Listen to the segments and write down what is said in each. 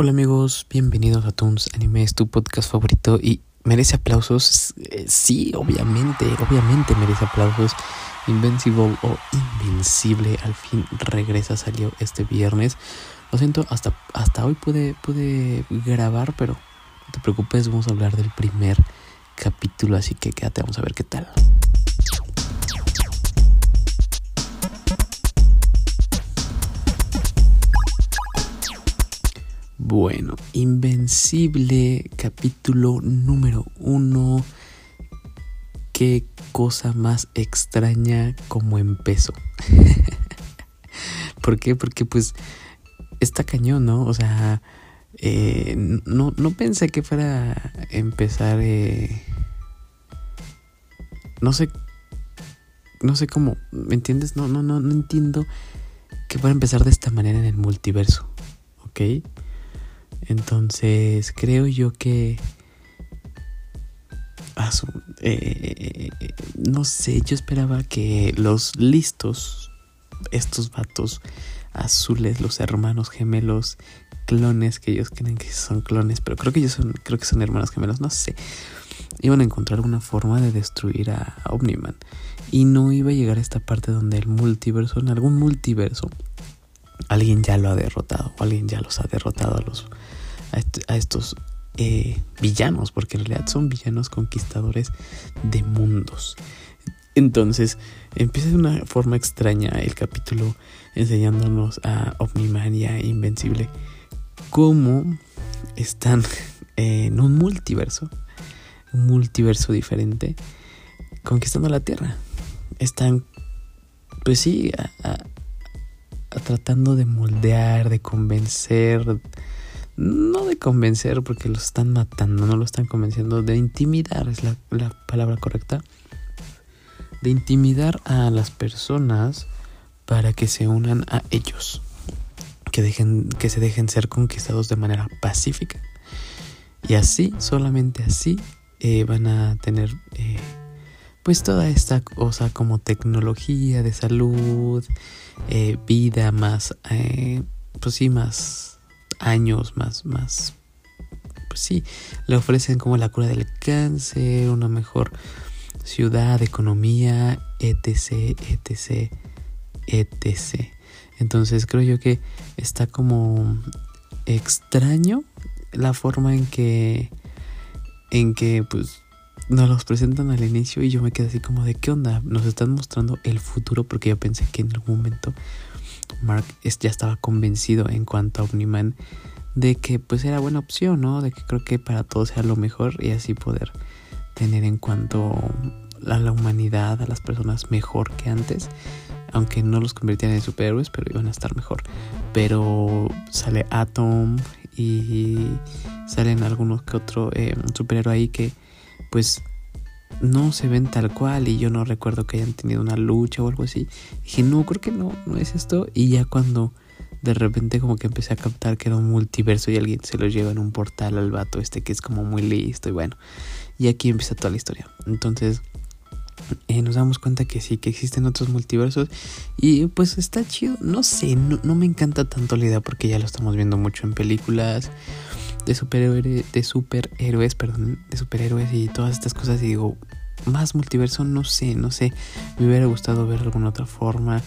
Hola amigos, bienvenidos a Toons Anime, es tu podcast favorito y merece aplausos. Eh, sí, obviamente, obviamente merece aplausos. Invincible o Invencible al fin regresa, salió este viernes. Lo siento, hasta, hasta hoy pude, pude grabar, pero no te preocupes, vamos a hablar del primer capítulo, así que quédate, vamos a ver qué tal. Bueno, Invencible, capítulo número uno. Qué cosa más extraña como empezó. ¿Por qué? Porque pues está cañón, ¿no? O sea, eh, no, no pensé que fuera a empezar... Eh, no sé... No sé cómo, ¿me entiendes? No, no, no, no entiendo que fuera a empezar de esta manera en el multiverso, ¿ok? Entonces creo yo que... Eh, no sé, yo esperaba que los listos, estos vatos azules, los hermanos gemelos, clones, que ellos creen que son clones, pero creo que ellos son, creo que son hermanos gemelos, no sé, iban a encontrar una forma de destruir a Omniman. Y no iba a llegar a esta parte donde el multiverso, en algún multiverso, alguien ya lo ha derrotado, o alguien ya los ha derrotado a los a, estos eh, villanos, porque en realidad son villanos conquistadores de mundos. Entonces empieza de una forma extraña el capítulo enseñándonos a Omniman y a Invencible cómo están en un multiverso, un multiverso diferente, conquistando la Tierra. Están, pues sí, tratando de moldear, de convencer, no de convencer porque lo están matando, no lo están convenciendo, de intimidar es la, palabra correcta, de intimidar a las personas para que se unan a ellos, que, dejen, que se dejen ser conquistados de manera pacífica. Y así, solamente así, eh, van a tener eh, pues toda esta cosa como tecnología de salud, eh, vida más, pues sí, más años, más, más, pues sí, le ofrecen como la cura del cáncer, una mejor ciudad, economía, etc, etc, etc. Entonces creo yo que está como extraño la forma en que, en que pues nos los presentan al inicio y yo me quedé así como de qué onda, nos están mostrando el futuro porque yo pensé que en algún momento Mark ya estaba convencido en cuanto a Omniman de que pues era buena opción, ¿no? De que creo que para todos sea lo mejor y así poder tener en cuanto a la humanidad, a las personas mejor que antes. Aunque no los convirtieran en superhéroes, pero iban a estar mejor. Pero sale Atom y salen algunos que otro eh, superhéroe ahí que pues no se ven tal cual y yo no recuerdo que hayan tenido una lucha o algo así. Dije, no, creo que no, no es esto. Y ya cuando de repente como que empecé a captar que era un multiverso y alguien se lo lleva en un portal al vato este que es como muy listo y bueno. Y aquí empieza toda la historia. Entonces eh, nos damos cuenta que sí, que existen otros multiversos y pues está chido. No sé, no, no me encanta tanto la idea porque ya lo estamos viendo mucho en películas de superhéroes, de superhéroes, perdón, de superhéroes y todas estas cosas. Y digo, más multiverso, no sé, no sé. Me hubiera gustado ver alguna otra forma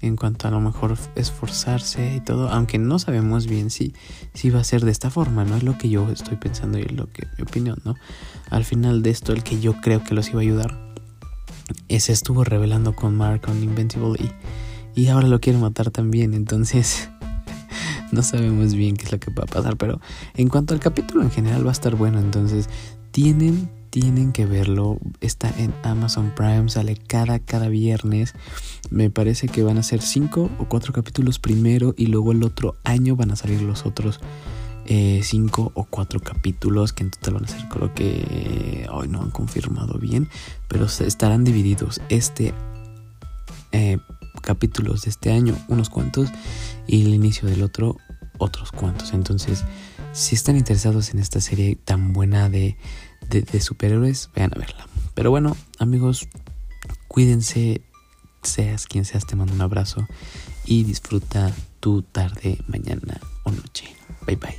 en cuanto a lo mejor esforzarse y todo, aunque no sabemos bien si, si va a ser de esta forma, ¿no? Es lo que yo estoy pensando y es lo que mi opinión, ¿no? Al final de esto, el que yo creo que los iba a ayudar, ese estuvo revelando con Mark on Invincible y, y ahora lo quiere matar también, entonces no sabemos bien qué es lo que va a pasar, pero en cuanto al capítulo en general va a estar bueno, entonces tienen tienen que verlo. Está en Amazon Prime, sale cada, cada viernes. Me parece que van a ser cinco o cuatro capítulos primero y luego el otro año van a salir los otros eh, cinco o cuatro capítulos que en total van a ser creo que hoy no han confirmado bien, pero estarán divididos este eh, capítulos de este año unos cuantos y el inicio del otro otros cuantos. Entonces, si están interesados en esta serie tan buena de de, superhéroes, vayan a verla. Pero bueno, amigos, cuídense, seas quien seas, te mando un abrazo y disfruta tu tarde, mañana o noche. Bye bye.